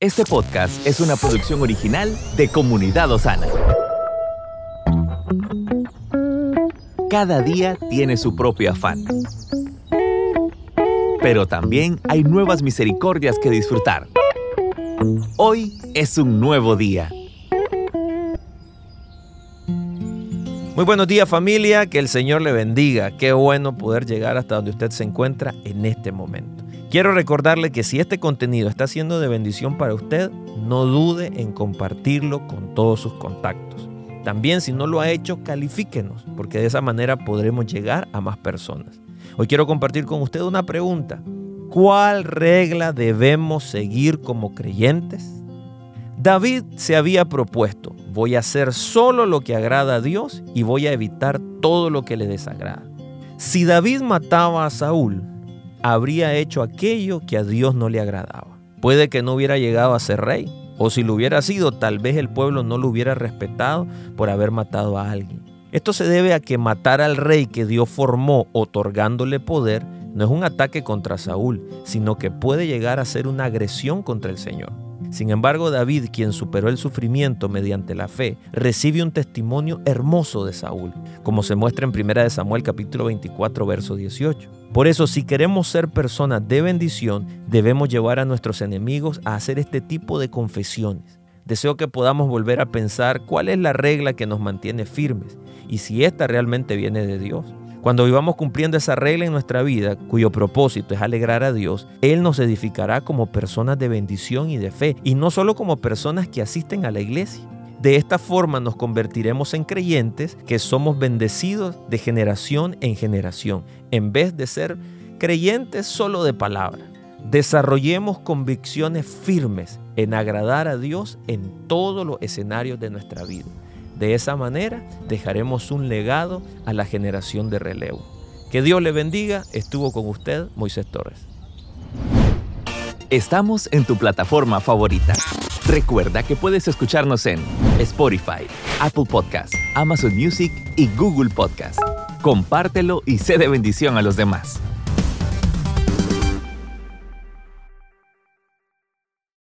Este podcast es una producción original de Comunidad Osana. Cada día tiene su propio afán. Pero también hay nuevas misericordias que disfrutar. Hoy es un nuevo día. Muy buenos días familia, que el Señor le bendiga. Qué bueno poder llegar hasta donde usted se encuentra en este momento. Quiero recordarle que si este contenido está siendo de bendición para usted, no dude en compartirlo con todos sus contactos. También si no lo ha hecho, califíquenos, porque de esa manera podremos llegar a más personas. Hoy quiero compartir con usted una pregunta. ¿Cuál regla debemos seguir como creyentes? David se había propuesto, voy a hacer solo lo que agrada a Dios y voy a evitar todo lo que le desagrada. Si David mataba a Saúl, habría hecho aquello que a Dios no le agradaba. Puede que no hubiera llegado a ser rey, o si lo hubiera sido, tal vez el pueblo no lo hubiera respetado por haber matado a alguien. Esto se debe a que matar al rey que Dios formó otorgándole poder no es un ataque contra Saúl, sino que puede llegar a ser una agresión contra el Señor. Sin embargo, David, quien superó el sufrimiento mediante la fe, recibe un testimonio hermoso de Saúl, como se muestra en 1 Samuel capítulo 24, verso 18. Por eso, si queremos ser personas de bendición, debemos llevar a nuestros enemigos a hacer este tipo de confesiones. Deseo que podamos volver a pensar cuál es la regla que nos mantiene firmes y si esta realmente viene de Dios. Cuando vivamos cumpliendo esa regla en nuestra vida, cuyo propósito es alegrar a Dios, Él nos edificará como personas de bendición y de fe, y no solo como personas que asisten a la iglesia. De esta forma nos convertiremos en creyentes que somos bendecidos de generación en generación, en vez de ser creyentes solo de palabra. Desarrollemos convicciones firmes en agradar a Dios en todos los escenarios de nuestra vida. De esa manera dejaremos un legado a la generación de relevo. Que Dios le bendiga. Estuvo con usted Moisés Torres. Estamos en tu plataforma favorita. Recuerda que puedes escucharnos en Spotify, Apple Podcasts, Amazon Music y Google Podcasts. Compártelo y sé de bendición a los demás.